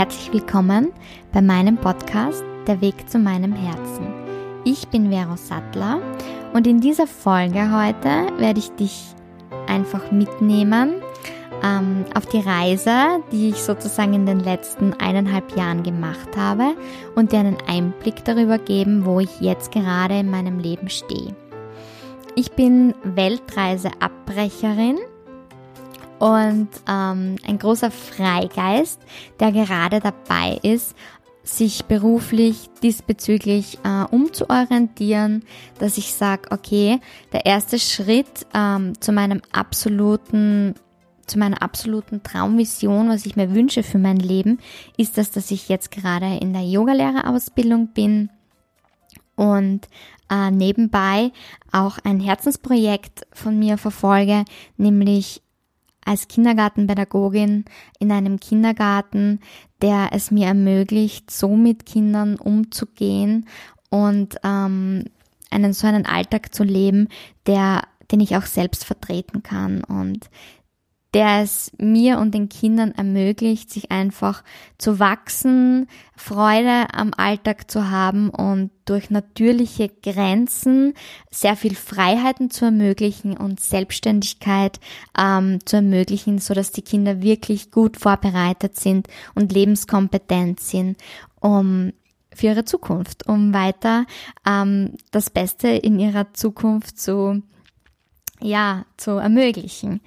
herzlich willkommen bei meinem Podcast Der Weg zu meinem Herzen. Ich bin Vero Sattler und in dieser Folge heute werde ich dich einfach mitnehmen ähm, auf die Reise, die ich sozusagen in den letzten eineinhalb Jahren gemacht habe und dir einen Einblick darüber geben, wo ich jetzt gerade in meinem Leben stehe. Ich bin Weltreiseabbrecherin und ähm, ein großer Freigeist, der gerade dabei ist, sich beruflich diesbezüglich äh, umzuorientieren, dass ich sage, okay, der erste Schritt ähm, zu meinem absoluten zu meiner absoluten Traumvision, was ich mir wünsche für mein Leben, ist das, dass ich jetzt gerade in der Yogalehrerausbildung bin und äh, nebenbei auch ein Herzensprojekt von mir verfolge, nämlich als Kindergartenpädagogin in einem Kindergarten, der es mir ermöglicht, so mit Kindern umzugehen und ähm, einen so einen Alltag zu leben, der den ich auch selbst vertreten kann. Und der es mir und den Kindern ermöglicht, sich einfach zu wachsen, Freude am Alltag zu haben und durch natürliche Grenzen sehr viel Freiheiten zu ermöglichen und Selbstständigkeit ähm, zu ermöglichen, so dass die Kinder wirklich gut vorbereitet sind und lebenskompetent sind, um für ihre Zukunft, um weiter ähm, das Beste in ihrer Zukunft zu ja, zu ermöglichen.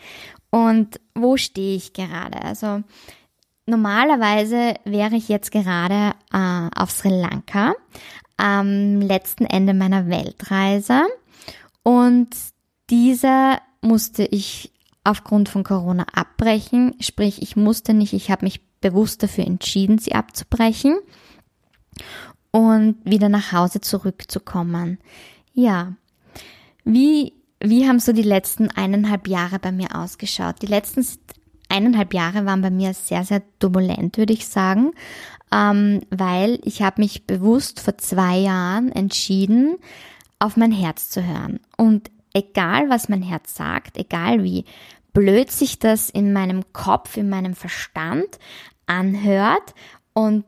Und wo stehe ich gerade? Also normalerweise wäre ich jetzt gerade äh, auf Sri Lanka am letzten Ende meiner Weltreise und diese musste ich aufgrund von Corona abbrechen. Sprich, ich musste nicht, ich habe mich bewusst dafür entschieden, sie abzubrechen und wieder nach Hause zurückzukommen. Ja, wie wie haben so die letzten eineinhalb Jahre bei mir ausgeschaut? Die letzten eineinhalb Jahre waren bei mir sehr, sehr turbulent, würde ich sagen, ähm, weil ich habe mich bewusst vor zwei Jahren entschieden, auf mein Herz zu hören. Und egal, was mein Herz sagt, egal wie blöd sich das in meinem Kopf, in meinem Verstand anhört und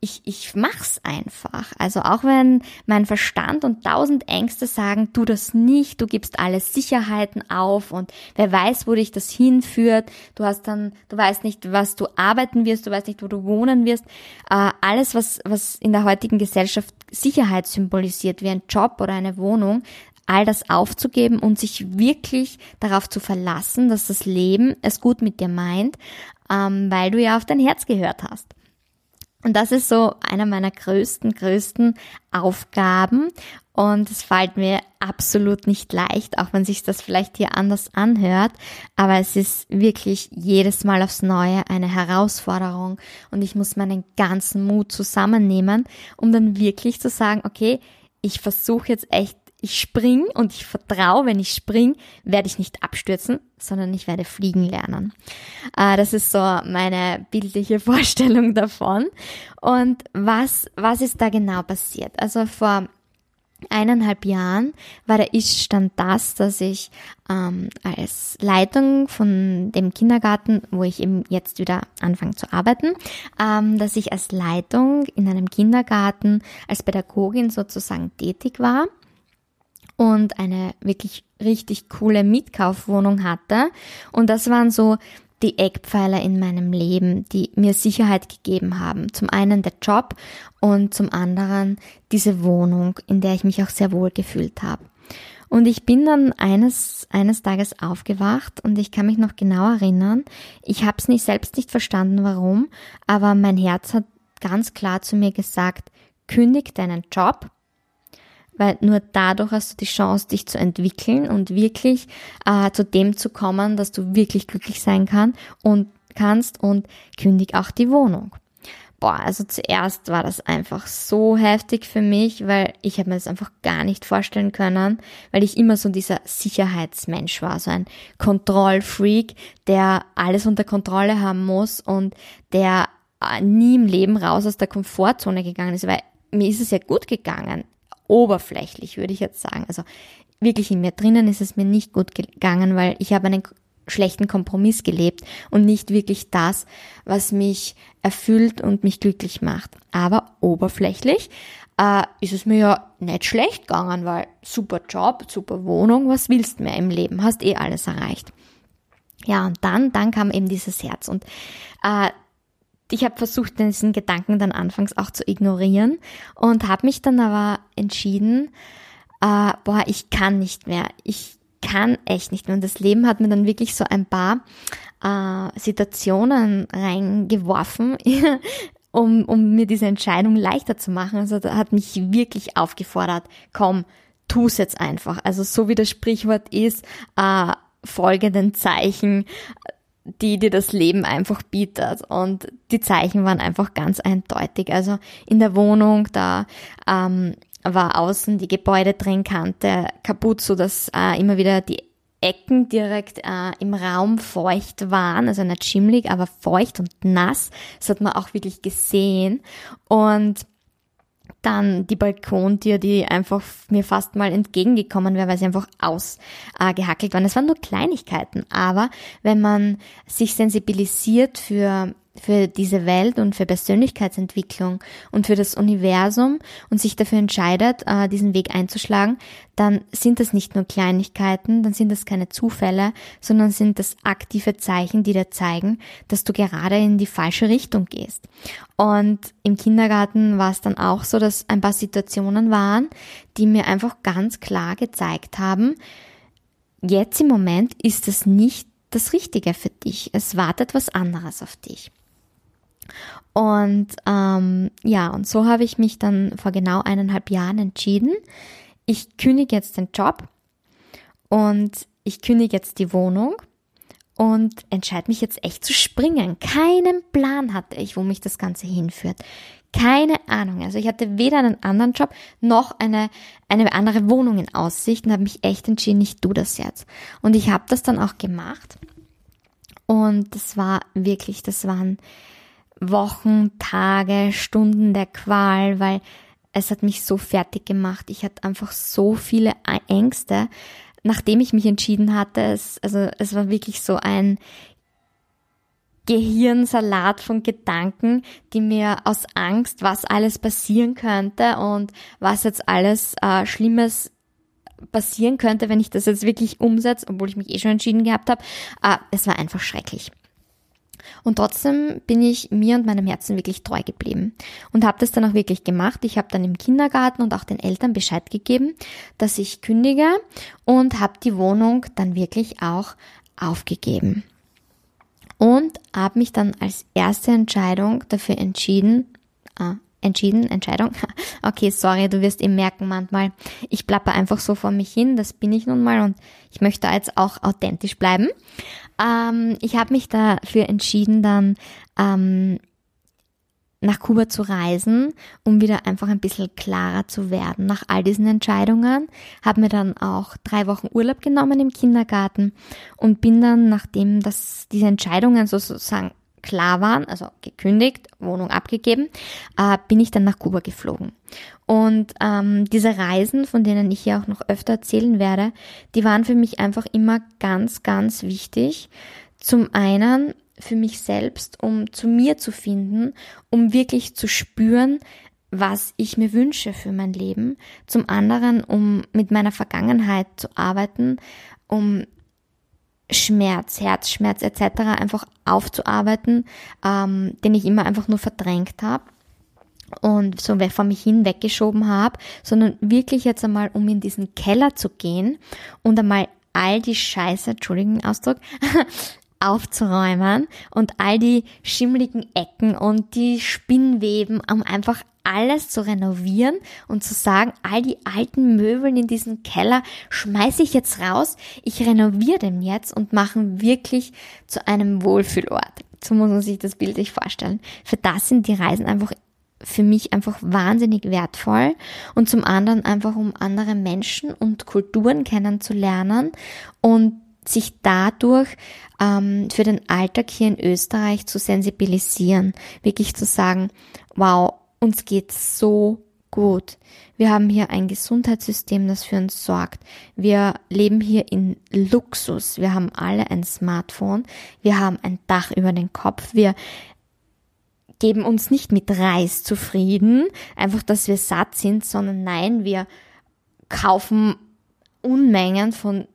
ich, ich mach's einfach. Also auch wenn mein Verstand und tausend Ängste sagen, tu das nicht, du gibst alle Sicherheiten auf und wer weiß, wo dich das hinführt. Du hast dann, du weißt nicht, was du arbeiten wirst, du weißt nicht, wo du wohnen wirst. Äh, alles, was, was in der heutigen Gesellschaft Sicherheit symbolisiert, wie ein Job oder eine Wohnung, all das aufzugeben und sich wirklich darauf zu verlassen, dass das Leben es gut mit dir meint, ähm, weil du ja auf dein Herz gehört hast. Und das ist so einer meiner größten, größten Aufgaben. Und es fällt mir absolut nicht leicht, auch wenn sich das vielleicht hier anders anhört. Aber es ist wirklich jedes Mal aufs Neue eine Herausforderung. Und ich muss meinen ganzen Mut zusammennehmen, um dann wirklich zu sagen, okay, ich versuche jetzt echt ich spring und ich vertraue, wenn ich spring, werde ich nicht abstürzen, sondern ich werde fliegen lernen. Äh, das ist so meine bildliche Vorstellung davon. Und was, was ist da genau passiert? Also vor eineinhalb Jahren war der Ist-Stand das, dass ich ähm, als Leitung von dem Kindergarten, wo ich eben jetzt wieder anfange zu arbeiten, ähm, dass ich als Leitung in einem Kindergarten als Pädagogin sozusagen tätig war und eine wirklich richtig coole Mietkaufwohnung hatte. Und das waren so die Eckpfeiler in meinem Leben, die mir Sicherheit gegeben haben. Zum einen der Job und zum anderen diese Wohnung, in der ich mich auch sehr wohl gefühlt habe. Und ich bin dann eines, eines Tages aufgewacht und ich kann mich noch genau erinnern. Ich habe es nicht selbst nicht verstanden, warum, aber mein Herz hat ganz klar zu mir gesagt, kündig deinen Job weil nur dadurch hast du die Chance, dich zu entwickeln und wirklich äh, zu dem zu kommen, dass du wirklich glücklich sein kann und kannst und kündig auch die Wohnung. Boah, also zuerst war das einfach so heftig für mich, weil ich habe mir das einfach gar nicht vorstellen können, weil ich immer so dieser Sicherheitsmensch war, so ein Kontrollfreak, der alles unter Kontrolle haben muss und der äh, nie im Leben raus aus der Komfortzone gegangen ist, weil mir ist es ja gut gegangen oberflächlich, würde ich jetzt sagen. Also wirklich in mir drinnen ist es mir nicht gut gegangen, weil ich habe einen schlechten Kompromiss gelebt und nicht wirklich das, was mich erfüllt und mich glücklich macht. Aber oberflächlich äh, ist es mir ja nicht schlecht gegangen, weil super Job, super Wohnung, was willst du mehr im Leben? Hast eh alles erreicht. Ja, und dann, dann kam eben dieses Herz und äh, ich habe versucht, diesen Gedanken dann anfangs auch zu ignorieren und habe mich dann aber entschieden, äh, boah, ich kann nicht mehr. Ich kann echt nicht mehr. Und das Leben hat mir dann wirklich so ein paar äh, Situationen reingeworfen, um, um mir diese Entscheidung leichter zu machen. Also da hat mich wirklich aufgefordert, komm, tu's jetzt einfach. Also so wie das Sprichwort ist, äh, folgenden Zeichen, die dir das Leben einfach bietet. Und die Zeichen waren einfach ganz eindeutig. Also in der Wohnung, da ähm, war außen die Gebäudetrennкante kaputt, so dass äh, immer wieder die Ecken direkt äh, im Raum feucht waren, also nicht schimmlig, aber feucht und nass. Das hat man auch wirklich gesehen. Und dann die Balkontür, die einfach mir fast mal entgegengekommen wäre, weil sie einfach ausgehackelt äh, waren. Es waren nur Kleinigkeiten, aber wenn man sich sensibilisiert für für diese Welt und für Persönlichkeitsentwicklung und für das Universum und sich dafür entscheidet, äh, diesen Weg einzuschlagen, dann sind das nicht nur Kleinigkeiten, dann sind das keine Zufälle, sondern sind das aktive Zeichen, die dir zeigen, dass du gerade in die falsche Richtung gehst. Und im Kindergarten war es dann auch so, dass ein paar Situationen waren, die mir einfach ganz klar gezeigt haben, jetzt im Moment ist es nicht das Richtige für dich. Es wartet was anderes auf dich. Und ähm, ja, und so habe ich mich dann vor genau eineinhalb Jahren entschieden. Ich kündige jetzt den Job und ich kündige jetzt die Wohnung und entscheide mich jetzt echt zu springen. Keinen Plan hatte ich, wo mich das Ganze hinführt. Keine Ahnung. Also ich hatte weder einen anderen Job noch eine, eine andere Wohnung in Aussicht und habe mich echt entschieden, ich tu das jetzt. Und ich habe das dann auch gemacht. Und das war wirklich, das waren Wochen, Tage, Stunden der Qual, weil es hat mich so fertig gemacht. Ich hatte einfach so viele Ängste, nachdem ich mich entschieden hatte. Es, also es war wirklich so ein Gehirnsalat von Gedanken, die mir aus Angst, was alles passieren könnte und was jetzt alles äh, Schlimmes passieren könnte, wenn ich das jetzt wirklich umsetze, obwohl ich mich eh schon entschieden gehabt habe. Äh, es war einfach schrecklich. Und trotzdem bin ich mir und meinem Herzen wirklich treu geblieben und habe das dann auch wirklich gemacht. Ich habe dann im Kindergarten und auch den Eltern Bescheid gegeben, dass ich kündige und habe die Wohnung dann wirklich auch aufgegeben. Und habe mich dann als erste Entscheidung dafür entschieden, äh, entschieden, Entscheidung. Okay, sorry, du wirst eben merken manchmal, ich plapper einfach so vor mich hin, das bin ich nun mal und ich möchte jetzt auch authentisch bleiben. Ähm, ich habe mich dafür entschieden, dann ähm, nach Kuba zu reisen, um wieder einfach ein bisschen klarer zu werden. Nach all diesen Entscheidungen habe mir dann auch drei Wochen Urlaub genommen im Kindergarten und bin dann, nachdem das, diese Entscheidungen sozusagen klar waren, also gekündigt, Wohnung abgegeben, äh, bin ich dann nach Kuba geflogen. Und ähm, diese Reisen, von denen ich ja auch noch öfter erzählen werde, die waren für mich einfach immer ganz, ganz wichtig. Zum einen für mich selbst, um zu mir zu finden, um wirklich zu spüren, was ich mir wünsche für mein Leben. Zum anderen, um mit meiner Vergangenheit zu arbeiten, um Schmerz, Herzschmerz etc. einfach aufzuarbeiten, ähm, den ich immer einfach nur verdrängt habe und so vor mich hin weggeschoben habe, sondern wirklich jetzt einmal, um in diesen Keller zu gehen und einmal all die Scheiße, Entschuldigung Ausdruck, aufzuräumen und all die schimmligen Ecken und die Spinnweben, um einfach alles zu renovieren und zu sagen, all die alten Möbel in diesen Keller schmeiße ich jetzt raus, ich renoviere den jetzt und mache wirklich zu einem Wohlfühlort. So muss man sich das bildlich vorstellen. Für das sind die Reisen einfach für mich einfach wahnsinnig wertvoll und zum anderen einfach um andere Menschen und Kulturen kennenzulernen und sich dadurch ähm, für den Alltag hier in Österreich zu sensibilisieren, wirklich zu sagen, wow, uns geht's so gut. Wir haben hier ein Gesundheitssystem, das für uns sorgt. Wir leben hier in Luxus. Wir haben alle ein Smartphone. Wir haben ein Dach über den Kopf. Wir geben uns nicht mit Reis zufrieden, einfach, dass wir satt sind, sondern nein, wir kaufen Unmengen von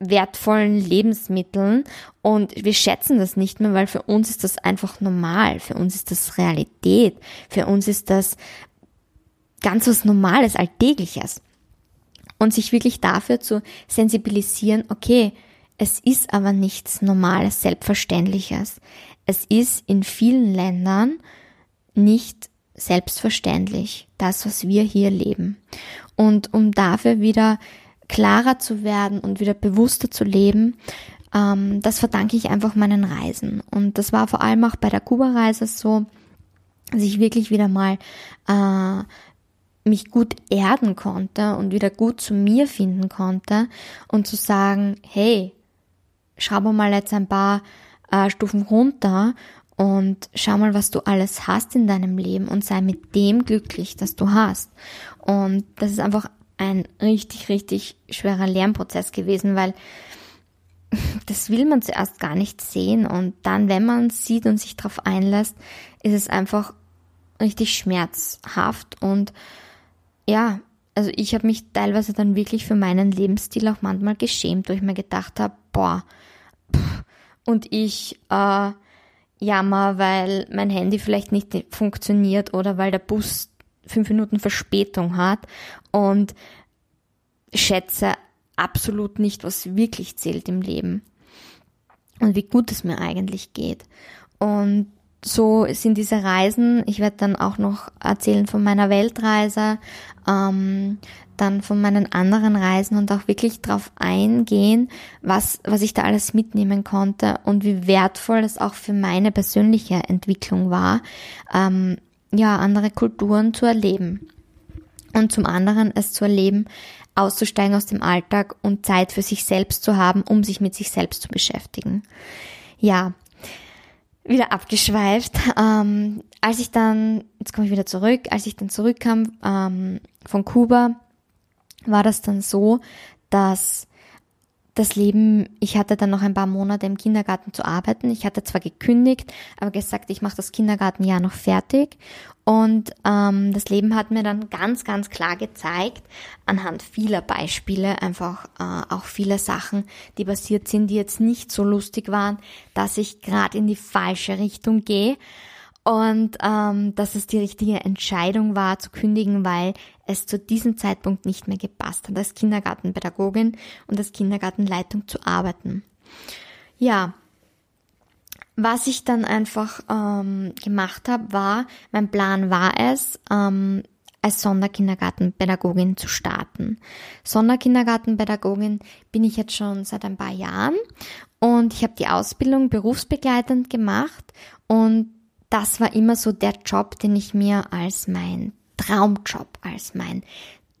wertvollen Lebensmitteln und wir schätzen das nicht mehr, weil für uns ist das einfach normal, für uns ist das Realität, für uns ist das ganz was Normales, Alltägliches. Und sich wirklich dafür zu sensibilisieren, okay, es ist aber nichts Normales, Selbstverständliches. Es ist in vielen Ländern nicht selbstverständlich, das, was wir hier leben. Und um dafür wieder klarer zu werden und wieder bewusster zu leben, ähm, das verdanke ich einfach meinen Reisen. Und das war vor allem auch bei der Kuba-Reise so, dass ich wirklich wieder mal äh, mich gut erden konnte und wieder gut zu mir finden konnte und zu sagen, hey, schau mal jetzt ein paar äh, Stufen runter und schau mal, was du alles hast in deinem Leben und sei mit dem glücklich, das du hast. Und das ist einfach ein richtig, richtig schwerer Lernprozess gewesen, weil das will man zuerst gar nicht sehen. Und dann, wenn man es sieht und sich darauf einlässt, ist es einfach richtig schmerzhaft. Und ja, also ich habe mich teilweise dann wirklich für meinen Lebensstil auch manchmal geschämt, wo ich mir gedacht habe, boah, pff, und ich äh, jammer, weil mein Handy vielleicht nicht funktioniert oder weil der Bus fünf Minuten Verspätung hat und schätze absolut nicht, was wirklich zählt im Leben und wie gut es mir eigentlich geht. Und so sind diese Reisen, ich werde dann auch noch erzählen von meiner Weltreise, ähm, dann von meinen anderen Reisen und auch wirklich darauf eingehen, was, was ich da alles mitnehmen konnte und wie wertvoll es auch für meine persönliche Entwicklung war, ähm, ja, andere Kulturen zu erleben. Und zum anderen es zu erleben, auszusteigen aus dem Alltag und Zeit für sich selbst zu haben, um sich mit sich selbst zu beschäftigen. Ja, wieder abgeschweift. Ähm, als ich dann, jetzt komme ich wieder zurück, als ich dann zurückkam ähm, von Kuba, war das dann so, dass das Leben, ich hatte dann noch ein paar Monate im Kindergarten zu arbeiten. Ich hatte zwar gekündigt, aber gesagt, ich mache das Kindergartenjahr noch fertig. Und ähm, das Leben hat mir dann ganz, ganz klar gezeigt, anhand vieler Beispiele, einfach äh, auch viele Sachen, die passiert sind, die jetzt nicht so lustig waren, dass ich gerade in die falsche Richtung gehe und ähm, dass es die richtige Entscheidung war zu kündigen, weil es zu diesem Zeitpunkt nicht mehr gepasst hat, als Kindergartenpädagogin und als Kindergartenleitung zu arbeiten. Ja, was ich dann einfach ähm, gemacht habe, war, mein Plan war es, ähm, als Sonderkindergartenpädagogin zu starten. Sonderkindergartenpädagogin bin ich jetzt schon seit ein paar Jahren und ich habe die Ausbildung berufsbegleitend gemacht und das war immer so der Job, den ich mir als mein Traumjob, als mein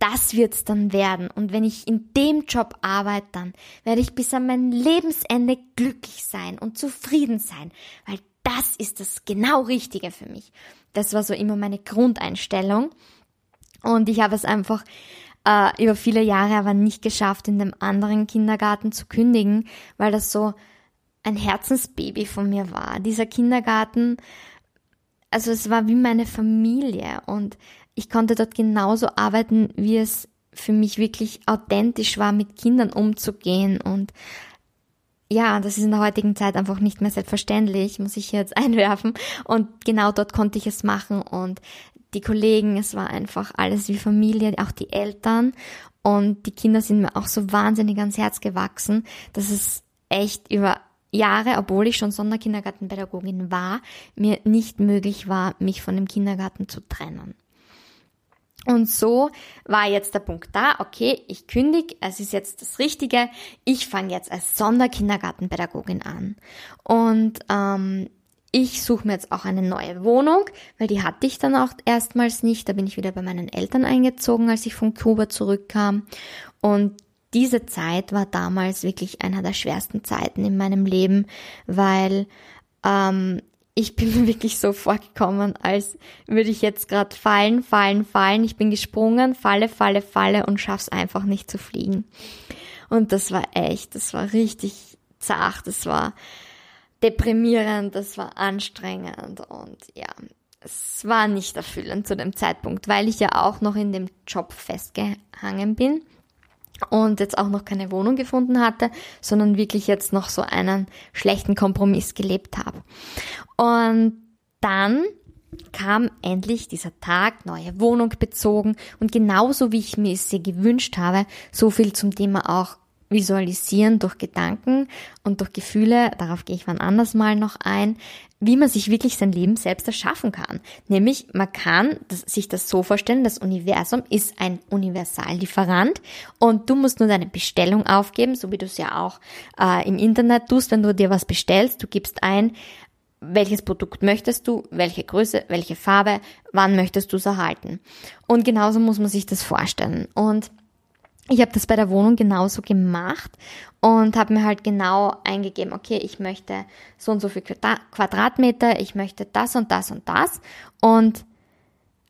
das wird's dann werden. Und wenn ich in dem Job arbeite, dann werde ich bis an mein Lebensende glücklich sein und zufrieden sein, weil das ist das genau Richtige für mich. Das war so immer meine Grundeinstellung. Und ich habe es einfach äh, über viele Jahre aber nicht geschafft, in dem anderen Kindergarten zu kündigen, weil das so ein Herzensbaby von mir war. Dieser Kindergarten also es war wie meine Familie und ich konnte dort genauso arbeiten, wie es für mich wirklich authentisch war, mit Kindern umzugehen und ja, das ist in der heutigen Zeit einfach nicht mehr selbstverständlich, muss ich jetzt einwerfen. Und genau dort konnte ich es machen und die Kollegen, es war einfach alles wie Familie, auch die Eltern und die Kinder sind mir auch so wahnsinnig ans Herz gewachsen, dass es echt über Jahre, obwohl ich schon Sonderkindergartenpädagogin war, mir nicht möglich war, mich von dem Kindergarten zu trennen. Und so war jetzt der Punkt da, okay, ich kündige, es ist jetzt das Richtige, ich fange jetzt als Sonderkindergartenpädagogin an. Und ähm, ich suche mir jetzt auch eine neue Wohnung, weil die hatte ich dann auch erstmals nicht. Da bin ich wieder bei meinen Eltern eingezogen, als ich von Kuba zurückkam. Und diese Zeit war damals wirklich einer der schwersten Zeiten in meinem Leben, weil ähm, ich bin mir wirklich so vorgekommen, als würde ich jetzt gerade fallen, fallen, fallen. Ich bin gesprungen, falle, falle, falle und schaff's einfach nicht zu fliegen. Und das war echt, das war richtig zart, das war deprimierend, das war anstrengend und ja, es war nicht erfüllend zu dem Zeitpunkt, weil ich ja auch noch in dem Job festgehangen bin und jetzt auch noch keine Wohnung gefunden hatte, sondern wirklich jetzt noch so einen schlechten Kompromiss gelebt habe. Und dann kam endlich dieser Tag, neue Wohnung bezogen und genauso wie ich mir sie gewünscht habe, so viel zum Thema auch visualisieren durch Gedanken und durch Gefühle, darauf gehe ich wann anders mal noch ein, wie man sich wirklich sein Leben selbst erschaffen kann. Nämlich, man kann sich das so vorstellen, das Universum ist ein Universallieferant und du musst nur deine Bestellung aufgeben, so wie du es ja auch äh, im Internet tust, wenn du dir was bestellst. Du gibst ein, welches Produkt möchtest du, welche Größe, welche Farbe, wann möchtest du es erhalten. Und genauso muss man sich das vorstellen. Und ich habe das bei der Wohnung genauso gemacht und habe mir halt genau eingegeben, okay, ich möchte so und so viel Quadratmeter, ich möchte das und das und das und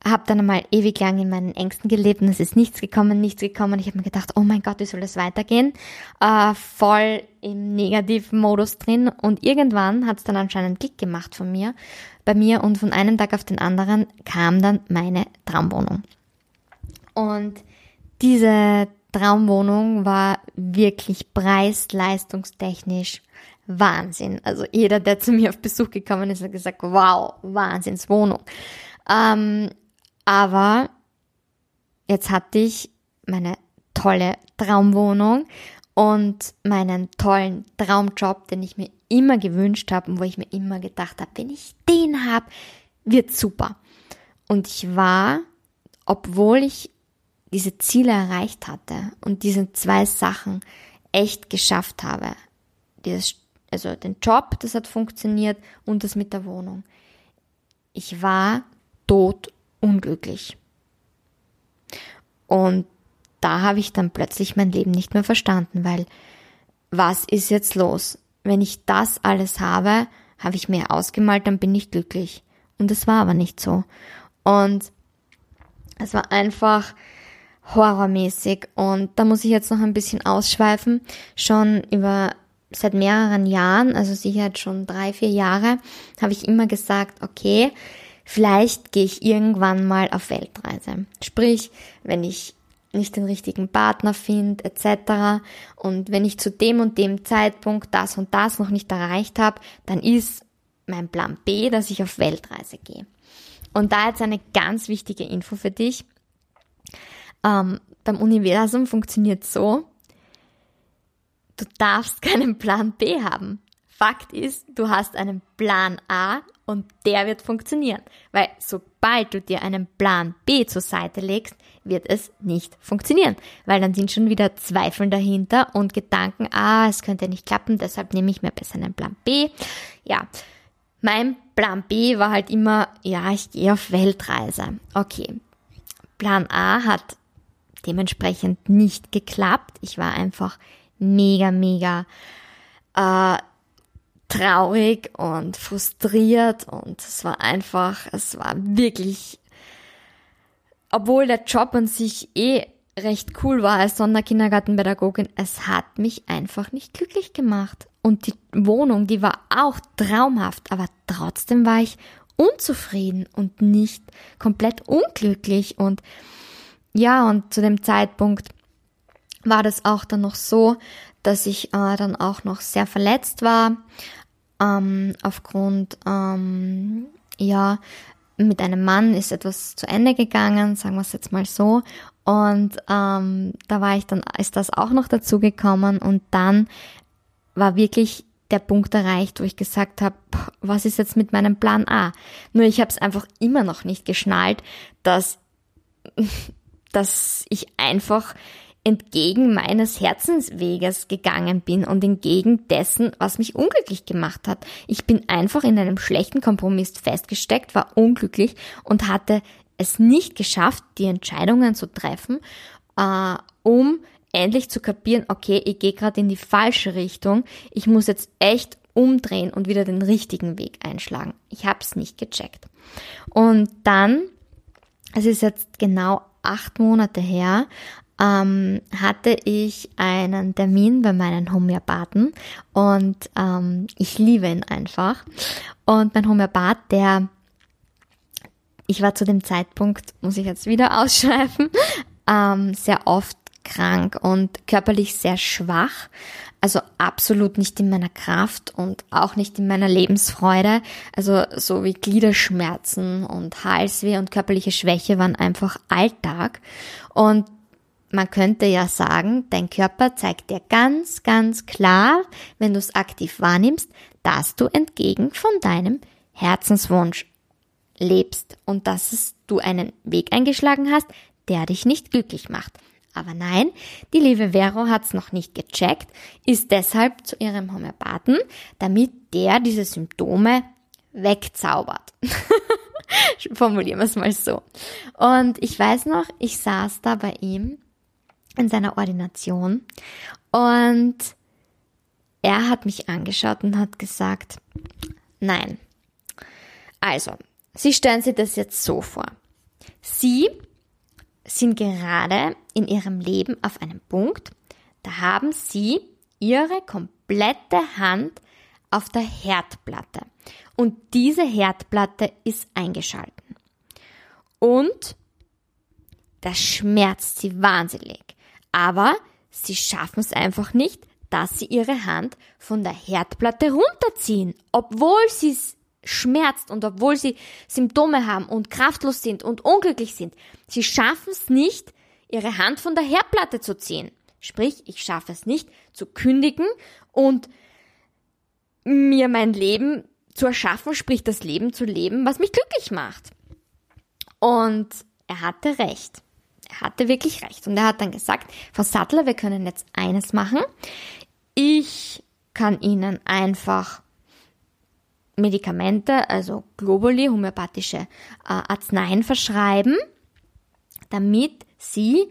habe dann einmal ewig lang in meinen Ängsten gelebt und es ist nichts gekommen, nichts gekommen. Ich habe mir gedacht, oh mein Gott, wie soll das weitergehen? Äh, voll im negativen Modus drin und irgendwann hat es dann anscheinend Klick gemacht von mir, bei mir und von einem Tag auf den anderen kam dann meine Traumwohnung. Und diese Traumwohnung war wirklich preis-leistungstechnisch Wahnsinn. Also jeder, der zu mir auf Besuch gekommen ist, hat gesagt, wow, Wahnsinnswohnung. Ähm, aber jetzt hatte ich meine tolle Traumwohnung und meinen tollen Traumjob, den ich mir immer gewünscht habe und wo ich mir immer gedacht habe, wenn ich den habe, wird super. Und ich war, obwohl ich diese Ziele erreicht hatte und diese zwei Sachen echt geschafft habe. Dieses, also den Job, das hat funktioniert und das mit der Wohnung. Ich war tot unglücklich. Und da habe ich dann plötzlich mein Leben nicht mehr verstanden, weil was ist jetzt los? Wenn ich das alles habe, habe ich mir ausgemalt, dann bin ich glücklich. Und es war aber nicht so. Und es war einfach, horrormäßig. Und da muss ich jetzt noch ein bisschen ausschweifen. Schon über seit mehreren Jahren, also sicher jetzt schon drei, vier Jahre, habe ich immer gesagt, okay, vielleicht gehe ich irgendwann mal auf Weltreise. Sprich, wenn ich nicht den richtigen Partner finde, etc. Und wenn ich zu dem und dem Zeitpunkt das und das noch nicht erreicht habe, dann ist mein Plan B, dass ich auf Weltreise gehe. Und da jetzt eine ganz wichtige Info für dich. Ähm, beim Universum funktioniert so, du darfst keinen Plan B haben. Fakt ist, du hast einen Plan A und der wird funktionieren. Weil sobald du dir einen Plan B zur Seite legst, wird es nicht funktionieren. Weil dann sind schon wieder Zweifel dahinter und Gedanken, ah, es könnte nicht klappen, deshalb nehme ich mir besser einen Plan B. Ja, mein Plan B war halt immer, ja, ich gehe auf Weltreise. Okay. Plan A hat dementsprechend nicht geklappt. Ich war einfach mega, mega äh, traurig und frustriert und es war einfach, es war wirklich, obwohl der Job an sich eh recht cool war als Sonderkindergartenpädagogin, es hat mich einfach nicht glücklich gemacht. Und die Wohnung, die war auch traumhaft, aber trotzdem war ich unzufrieden und nicht komplett unglücklich und ja, und zu dem Zeitpunkt war das auch dann noch so, dass ich äh, dann auch noch sehr verletzt war, ähm, aufgrund, ähm, ja, mit einem Mann ist etwas zu Ende gegangen, sagen wir es jetzt mal so. Und ähm, da war ich dann, ist das auch noch dazu gekommen und dann war wirklich der Punkt erreicht, wo ich gesagt habe, was ist jetzt mit meinem Plan A? Nur ich habe es einfach immer noch nicht geschnallt, dass dass ich einfach entgegen meines Herzensweges gegangen bin und entgegen dessen, was mich unglücklich gemacht hat. Ich bin einfach in einem schlechten Kompromiss festgesteckt, war unglücklich und hatte es nicht geschafft, die Entscheidungen zu treffen, äh, um endlich zu kapieren, okay, ich gehe gerade in die falsche Richtung, ich muss jetzt echt umdrehen und wieder den richtigen Weg einschlagen. Ich habe es nicht gecheckt. Und dann, es ist jetzt genau acht Monate her, ähm, hatte ich einen Termin bei meinen Homöopathen und ähm, ich liebe ihn einfach. Und mein Homöopath, der, ich war zu dem Zeitpunkt, muss ich jetzt wieder ausschreiben, ähm, sehr oft krank und körperlich sehr schwach. Also absolut nicht in meiner Kraft und auch nicht in meiner Lebensfreude. Also so wie Gliederschmerzen und Halsweh und körperliche Schwäche waren einfach Alltag. Und man könnte ja sagen, dein Körper zeigt dir ganz, ganz klar, wenn du es aktiv wahrnimmst, dass du entgegen von deinem Herzenswunsch lebst und dass du einen Weg eingeschlagen hast, der dich nicht glücklich macht. Aber nein, die liebe Vero hat es noch nicht gecheckt, ist deshalb zu ihrem Homöopathen, damit der diese Symptome wegzaubert. Formulieren wir es mal so. Und ich weiß noch, ich saß da bei ihm in seiner Ordination und er hat mich angeschaut und hat gesagt, nein. Also, Sie stellen sich das jetzt so vor. Sie sind gerade in Ihrem Leben auf einem Punkt, da haben Sie Ihre komplette Hand auf der Herdplatte und diese Herdplatte ist eingeschalten. Und das schmerzt Sie wahnsinnig. Aber sie schaffen es einfach nicht, dass sie ihre Hand von der Herdplatte runterziehen, obwohl sie es schmerzt und obwohl sie Symptome haben und kraftlos sind und unglücklich sind. Sie schaffen es nicht, ihre Hand von der Herdplatte zu ziehen. Sprich, ich schaffe es nicht zu kündigen und mir mein Leben zu erschaffen, sprich das Leben zu leben, was mich glücklich macht. Und er hatte recht. Er hatte wirklich recht. Und er hat dann gesagt, Frau Sattler, wir können jetzt eines machen. Ich kann Ihnen einfach Medikamente, also Globuli, homöopathische äh, Arzneien verschreiben, damit Sie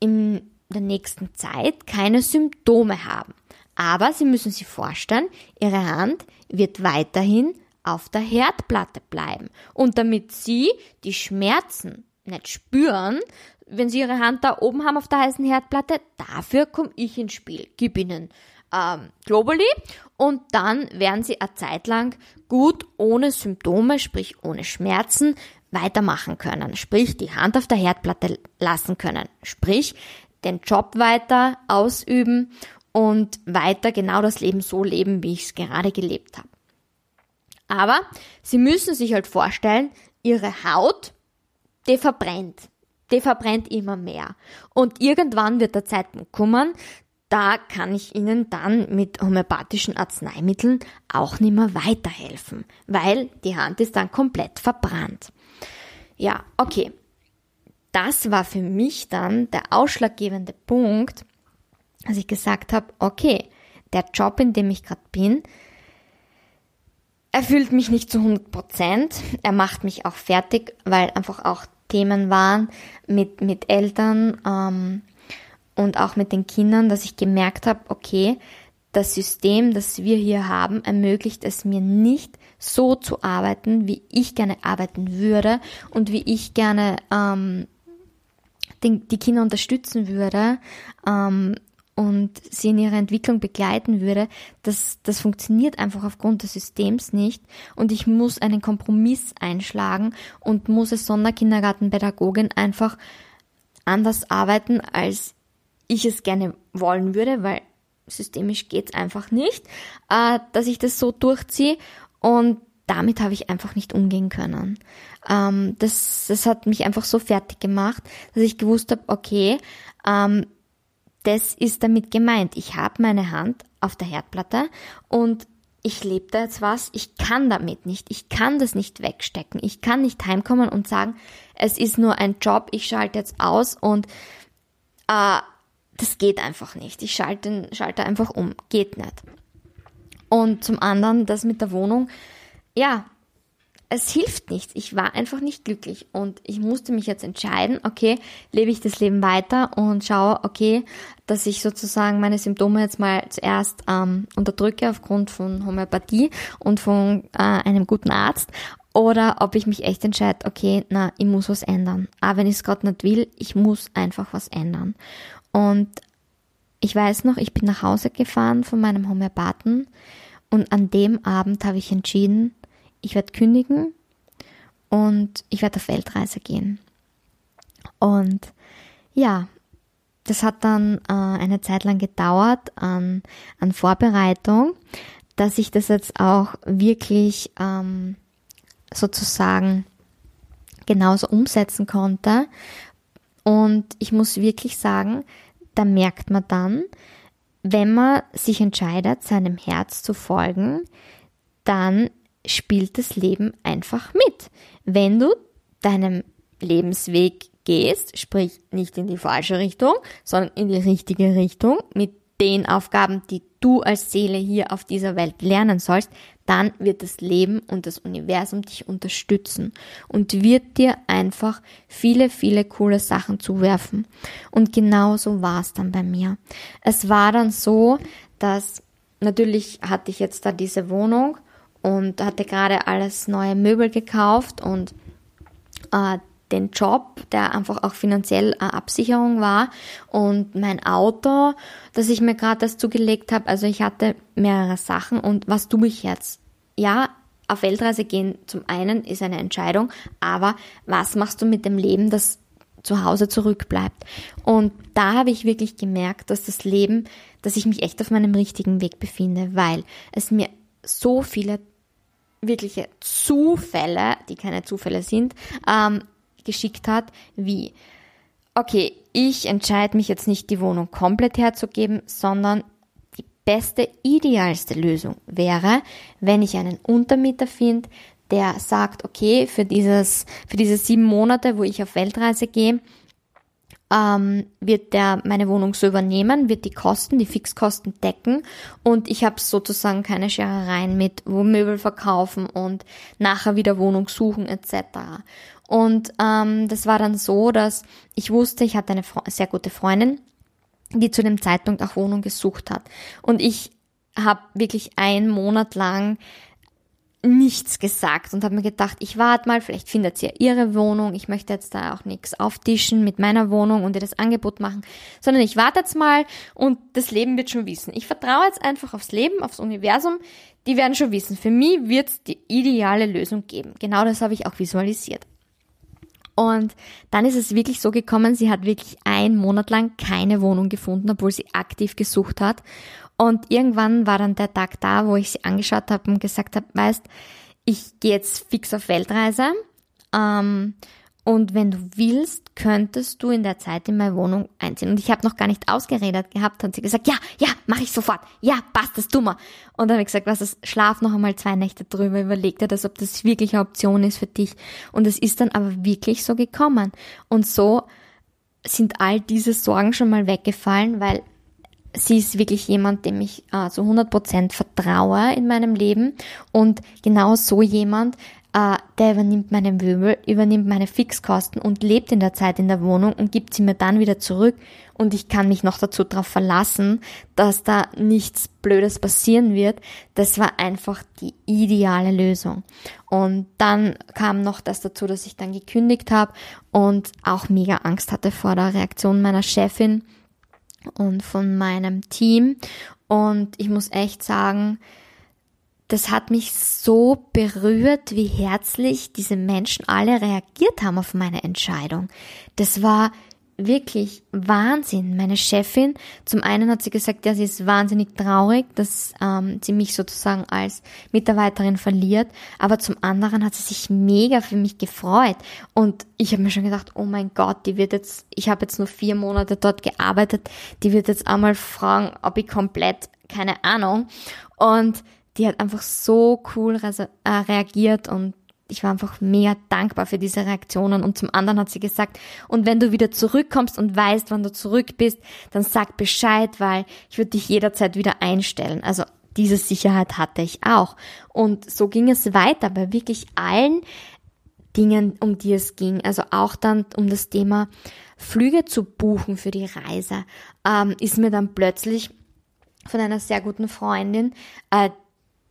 in der nächsten Zeit keine Symptome haben. Aber Sie müssen sich vorstellen, Ihre Hand wird weiterhin auf der Herdplatte bleiben. Und damit Sie die Schmerzen nicht spüren, wenn Sie Ihre Hand da oben haben auf der heißen Herdplatte, dafür komme ich ins Spiel. Gib Ihnen ähm, Globally und dann werden Sie eine Zeit lang gut ohne Symptome, sprich ohne Schmerzen, weitermachen können. Sprich, die Hand auf der Herdplatte lassen können. Sprich, den Job weiter ausüben und weiter genau das Leben so leben, wie ich es gerade gelebt habe. Aber Sie müssen sich halt vorstellen, Ihre Haut, die verbrennt die verbrennt immer mehr. Und irgendwann wird der Zeitpunkt kommen, da kann ich Ihnen dann mit homöopathischen Arzneimitteln auch nicht mehr weiterhelfen, weil die Hand ist dann komplett verbrannt. Ja, okay. Das war für mich dann der ausschlaggebende Punkt, als ich gesagt habe, okay, der Job, in dem ich gerade bin, erfüllt mich nicht zu 100 Prozent. Er macht mich auch fertig, weil einfach auch Themen waren mit, mit Eltern ähm, und auch mit den Kindern, dass ich gemerkt habe, okay, das System, das wir hier haben, ermöglicht es mir nicht so zu arbeiten, wie ich gerne arbeiten würde und wie ich gerne ähm, den, die Kinder unterstützen würde. Ähm, und sie in ihrer Entwicklung begleiten würde, das, das funktioniert einfach aufgrund des Systems nicht. Und ich muss einen Kompromiss einschlagen und muss als Sonderkindergartenpädagogin einfach anders arbeiten, als ich es gerne wollen würde, weil systemisch geht's einfach nicht, äh, dass ich das so durchziehe. Und damit habe ich einfach nicht umgehen können. Ähm, das, das hat mich einfach so fertig gemacht, dass ich gewusst habe, okay, ähm, das ist damit gemeint. Ich habe meine Hand auf der Herdplatte und ich lebe da jetzt was, ich kann damit nicht, ich kann das nicht wegstecken, ich kann nicht heimkommen und sagen, es ist nur ein Job, ich schalte jetzt aus und äh, das geht einfach nicht. Ich schalte, schalte einfach um, geht nicht. Und zum anderen das mit der Wohnung, ja, es hilft nichts. Ich war einfach nicht glücklich und ich musste mich jetzt entscheiden, okay, lebe ich das Leben weiter und schaue, okay, dass ich sozusagen meine Symptome jetzt mal zuerst ähm, unterdrücke aufgrund von Homöopathie und von äh, einem guten Arzt oder ob ich mich echt entscheide, okay, na, ich muss was ändern. Aber wenn ich es gerade nicht will, ich muss einfach was ändern. Und ich weiß noch, ich bin nach Hause gefahren von meinem Homöopathen und an dem Abend habe ich entschieden, ich werde kündigen und ich werde auf Weltreise gehen. Und ja, das hat dann äh, eine Zeit lang gedauert an, an Vorbereitung, dass ich das jetzt auch wirklich ähm, sozusagen genauso umsetzen konnte. Und ich muss wirklich sagen, da merkt man dann, wenn man sich entscheidet, seinem Herz zu folgen, dann spielt das Leben einfach mit. Wenn du deinem Lebensweg gehst, sprich nicht in die falsche Richtung, sondern in die richtige Richtung mit den Aufgaben, die du als Seele hier auf dieser Welt lernen sollst, dann wird das Leben und das Universum dich unterstützen und wird dir einfach viele, viele coole Sachen zuwerfen. Und genau so war es dann bei mir. Es war dann so, dass natürlich hatte ich jetzt da diese Wohnung und hatte gerade alles neue Möbel gekauft und äh, den Job, der einfach auch finanziell eine Absicherung war und mein Auto, das ich mir gerade das zugelegt habe. Also ich hatte mehrere Sachen und was tue ich jetzt? Ja, auf Weltreise gehen zum einen ist eine Entscheidung, aber was machst du mit dem Leben, das zu Hause zurückbleibt? Und da habe ich wirklich gemerkt, dass das Leben, dass ich mich echt auf meinem richtigen Weg befinde, weil es mir so viele wirkliche Zufälle, die keine Zufälle sind, ähm, geschickt hat, wie, okay, ich entscheide mich jetzt nicht, die Wohnung komplett herzugeben, sondern die beste, idealste Lösung wäre, wenn ich einen Untermieter finde, der sagt, okay, für dieses, für diese sieben Monate, wo ich auf Weltreise gehe, ähm, wird der meine Wohnung so übernehmen, wird die Kosten, die Fixkosten decken und ich habe sozusagen keine Scherereien mit Möbel verkaufen und nachher wieder Wohnung suchen etc. Und ähm, das war dann so, dass ich wusste, ich hatte eine sehr gute Freundin, die zu dem Zeitpunkt auch Wohnung gesucht hat. Und ich habe wirklich einen Monat lang nichts gesagt und habe mir gedacht, ich warte mal, vielleicht findet sie ja ihre Wohnung. Ich möchte jetzt da auch nichts auftischen mit meiner Wohnung und ihr das Angebot machen, sondern ich warte jetzt mal und das Leben wird schon wissen. Ich vertraue jetzt einfach aufs Leben, aufs Universum. Die werden schon wissen. Für mich wird es die ideale Lösung geben. Genau das habe ich auch visualisiert. Und dann ist es wirklich so gekommen, sie hat wirklich einen Monat lang keine Wohnung gefunden, obwohl sie aktiv gesucht hat. Und irgendwann war dann der Tag da, wo ich sie angeschaut habe und gesagt habe, weißt, ich gehe jetzt fix auf Weltreise. Ähm, und wenn du willst, könntest du in der Zeit in meine Wohnung einziehen. Und ich habe noch gar nicht ausgeredet gehabt, hat sie gesagt, ja, ja, mache ich sofort. Ja, passt das dummer. Und dann habe ich gesagt, was ist, schlaf noch einmal zwei Nächte drüber, überleg dir das, ob das wirklich eine Option ist für dich. Und es ist dann aber wirklich so gekommen. Und so sind all diese Sorgen schon mal weggefallen, weil sie ist wirklich jemand, dem ich äh, zu 100% vertraue in meinem Leben und genau so jemand, der übernimmt meine Möbel, übernimmt meine Fixkosten und lebt in der Zeit in der Wohnung und gibt sie mir dann wieder zurück und ich kann mich noch dazu darauf verlassen, dass da nichts Blödes passieren wird. Das war einfach die ideale Lösung. Und dann kam noch das dazu, dass ich dann gekündigt habe und auch mega Angst hatte vor der Reaktion meiner Chefin und von meinem Team. Und ich muss echt sagen, das hat mich so berührt, wie herzlich diese Menschen alle reagiert haben auf meine Entscheidung. Das war wirklich Wahnsinn. Meine Chefin, zum einen hat sie gesagt, ja, sie ist wahnsinnig traurig, dass ähm, sie mich sozusagen als Mitarbeiterin verliert, aber zum anderen hat sie sich mega für mich gefreut. Und ich habe mir schon gedacht, oh mein Gott, die wird jetzt, ich habe jetzt nur vier Monate dort gearbeitet, die wird jetzt einmal fragen, ob ich komplett, keine Ahnung. Und die hat einfach so cool äh, reagiert und ich war einfach mega dankbar für diese Reaktionen. Und zum anderen hat sie gesagt, und wenn du wieder zurückkommst und weißt, wann du zurück bist, dann sag Bescheid, weil ich würde dich jederzeit wieder einstellen. Also diese Sicherheit hatte ich auch. Und so ging es weiter bei wirklich allen Dingen, um die es ging. Also auch dann um das Thema Flüge zu buchen für die Reise, ähm, ist mir dann plötzlich von einer sehr guten Freundin, äh,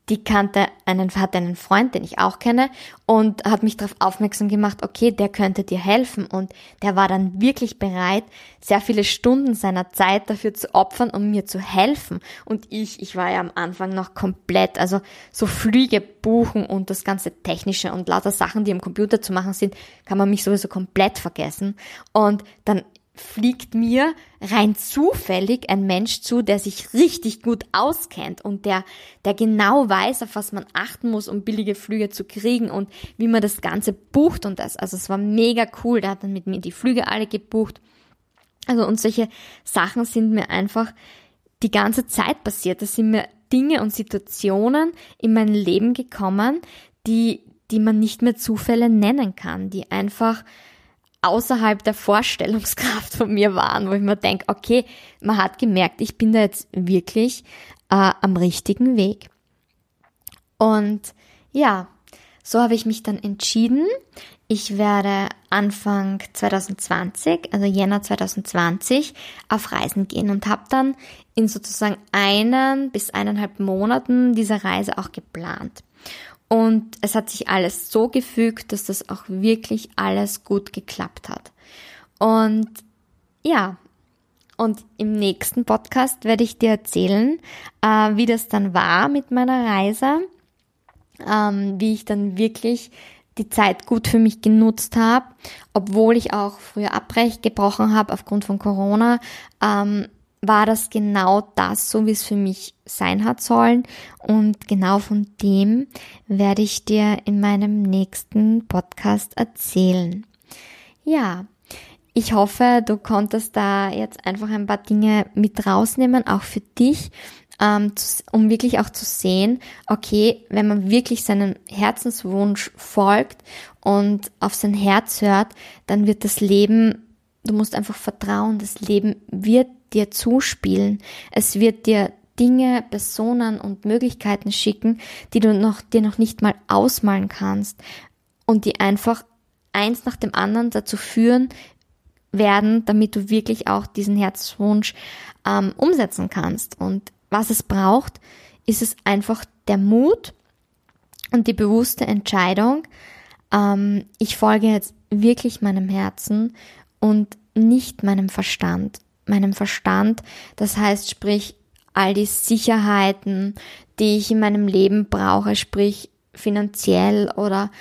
die kannte einen, hatte einen Freund, den ich auch kenne und hat mich darauf aufmerksam gemacht, okay, der könnte dir helfen und der war dann wirklich bereit, sehr viele Stunden seiner Zeit dafür zu opfern, um mir zu helfen. Und ich, ich war ja am Anfang noch komplett, also so Flüge buchen und das ganze Technische und lauter Sachen, die am Computer zu machen sind, kann man mich sowieso komplett vergessen. Und dann fliegt mir rein zufällig ein Mensch zu, der sich richtig gut auskennt und der, der genau weiß, auf was man achten muss, um billige Flüge zu kriegen und wie man das Ganze bucht und das. Also es war mega cool. Der hat dann mit mir die Flüge alle gebucht. Also und solche Sachen sind mir einfach die ganze Zeit passiert. Das sind mir Dinge und Situationen in mein Leben gekommen, die, die man nicht mehr Zufälle nennen kann, die einfach außerhalb der Vorstellungskraft von mir waren, wo ich mir denke, okay, man hat gemerkt, ich bin da jetzt wirklich äh, am richtigen Weg. Und ja, so habe ich mich dann entschieden. Ich werde Anfang 2020, also Jänner 2020, auf Reisen gehen und habe dann in sozusagen einen bis eineinhalb Monaten diese Reise auch geplant. Und es hat sich alles so gefügt, dass das auch wirklich alles gut geklappt hat. Und ja, und im nächsten Podcast werde ich dir erzählen, äh, wie das dann war mit meiner Reise, ähm, wie ich dann wirklich die Zeit gut für mich genutzt habe, obwohl ich auch früher Abbrecht gebrochen habe aufgrund von Corona. Ähm, war das genau das, so wie es für mich sein hat sollen. Und genau von dem werde ich dir in meinem nächsten Podcast erzählen. Ja, ich hoffe, du konntest da jetzt einfach ein paar Dinge mit rausnehmen, auch für dich, ähm, um wirklich auch zu sehen, okay, wenn man wirklich seinem Herzenswunsch folgt und auf sein Herz hört, dann wird das Leben Du musst einfach vertrauen, das Leben wird dir zuspielen. Es wird dir Dinge, Personen und Möglichkeiten schicken, die du noch, dir noch nicht mal ausmalen kannst und die einfach eins nach dem anderen dazu führen werden, damit du wirklich auch diesen Herzwunsch ähm, umsetzen kannst. Und was es braucht, ist es einfach der Mut und die bewusste Entscheidung, ähm, ich folge jetzt wirklich meinem Herzen und nicht meinem Verstand. Meinem Verstand, das heißt, sprich, all die Sicherheiten, die ich in meinem Leben brauche, sprich finanziell oder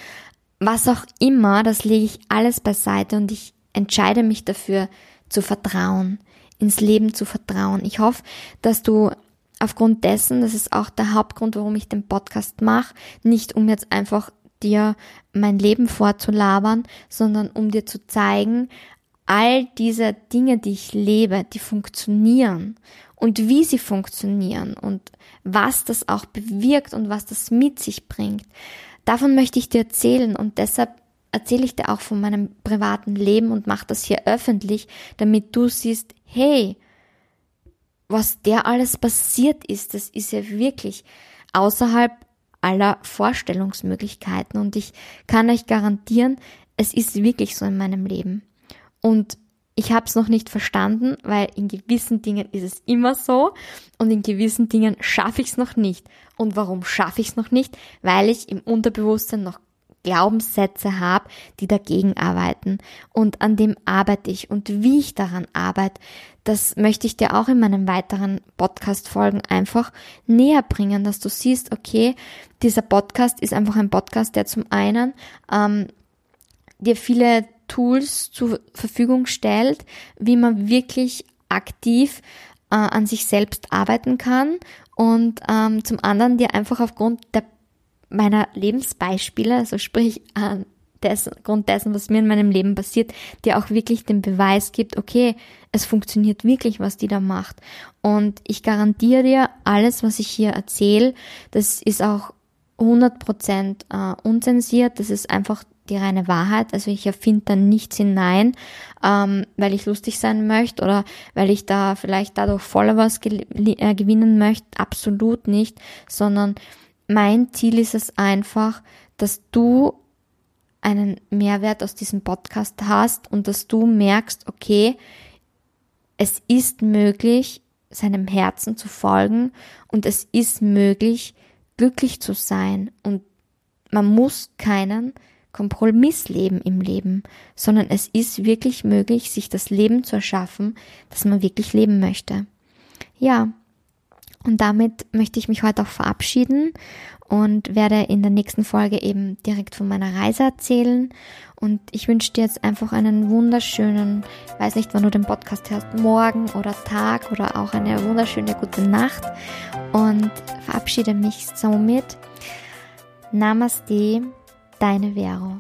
was auch immer, das lege ich alles beiseite und ich entscheide mich dafür zu vertrauen, ins Leben zu vertrauen. Ich hoffe, dass du aufgrund dessen, das ist auch der Hauptgrund, warum ich den Podcast mache, nicht um jetzt einfach dir mein Leben vorzulabern, sondern um dir zu zeigen, all diese Dinge, die ich lebe, die funktionieren und wie sie funktionieren und was das auch bewirkt und was das mit sich bringt. Davon möchte ich dir erzählen und deshalb erzähle ich dir auch von meinem privaten Leben und mache das hier öffentlich, damit du siehst, hey, was der alles passiert ist, das ist ja wirklich außerhalb aller Vorstellungsmöglichkeiten und ich kann euch garantieren, es ist wirklich so in meinem Leben. Und ich habe es noch nicht verstanden, weil in gewissen Dingen ist es immer so und in gewissen Dingen schaffe ich es noch nicht. Und warum schaffe ich es noch nicht? Weil ich im Unterbewusstsein noch Glaubenssätze habe, die dagegen arbeiten. Und an dem arbeite ich. Und wie ich daran arbeite, das möchte ich dir auch in meinen weiteren Podcast-Folgen einfach näher bringen, dass du siehst, okay, dieser Podcast ist einfach ein Podcast, der zum einen ähm, dir viele Tools zur Verfügung stellt, wie man wirklich aktiv äh, an sich selbst arbeiten kann und ähm, zum anderen dir einfach aufgrund der, meiner Lebensbeispiele, also sprich äh, des, aufgrund dessen, was mir in meinem Leben passiert, dir auch wirklich den Beweis gibt, okay, es funktioniert wirklich, was die da macht. Und ich garantiere dir, alles, was ich hier erzähle, das ist auch 100% äh, unzensiert, das ist einfach die reine Wahrheit. Also ich erfinde da nichts hinein, ähm, weil ich lustig sein möchte oder weil ich da vielleicht dadurch Followers äh, gewinnen möchte. Absolut nicht, sondern mein Ziel ist es einfach, dass du einen Mehrwert aus diesem Podcast hast und dass du merkst, okay, es ist möglich, seinem Herzen zu folgen und es ist möglich, glücklich zu sein und man muss keinen Kompromiss leben im Leben, sondern es ist wirklich möglich, sich das Leben zu erschaffen, das man wirklich leben möchte. Ja, und damit möchte ich mich heute auch verabschieden und werde in der nächsten Folge eben direkt von meiner Reise erzählen. Und ich wünsche dir jetzt einfach einen wunderschönen, weiß nicht, wann du den Podcast hörst, morgen oder Tag oder auch eine wunderschöne gute Nacht und verabschiede mich somit. Namaste, deine Vero.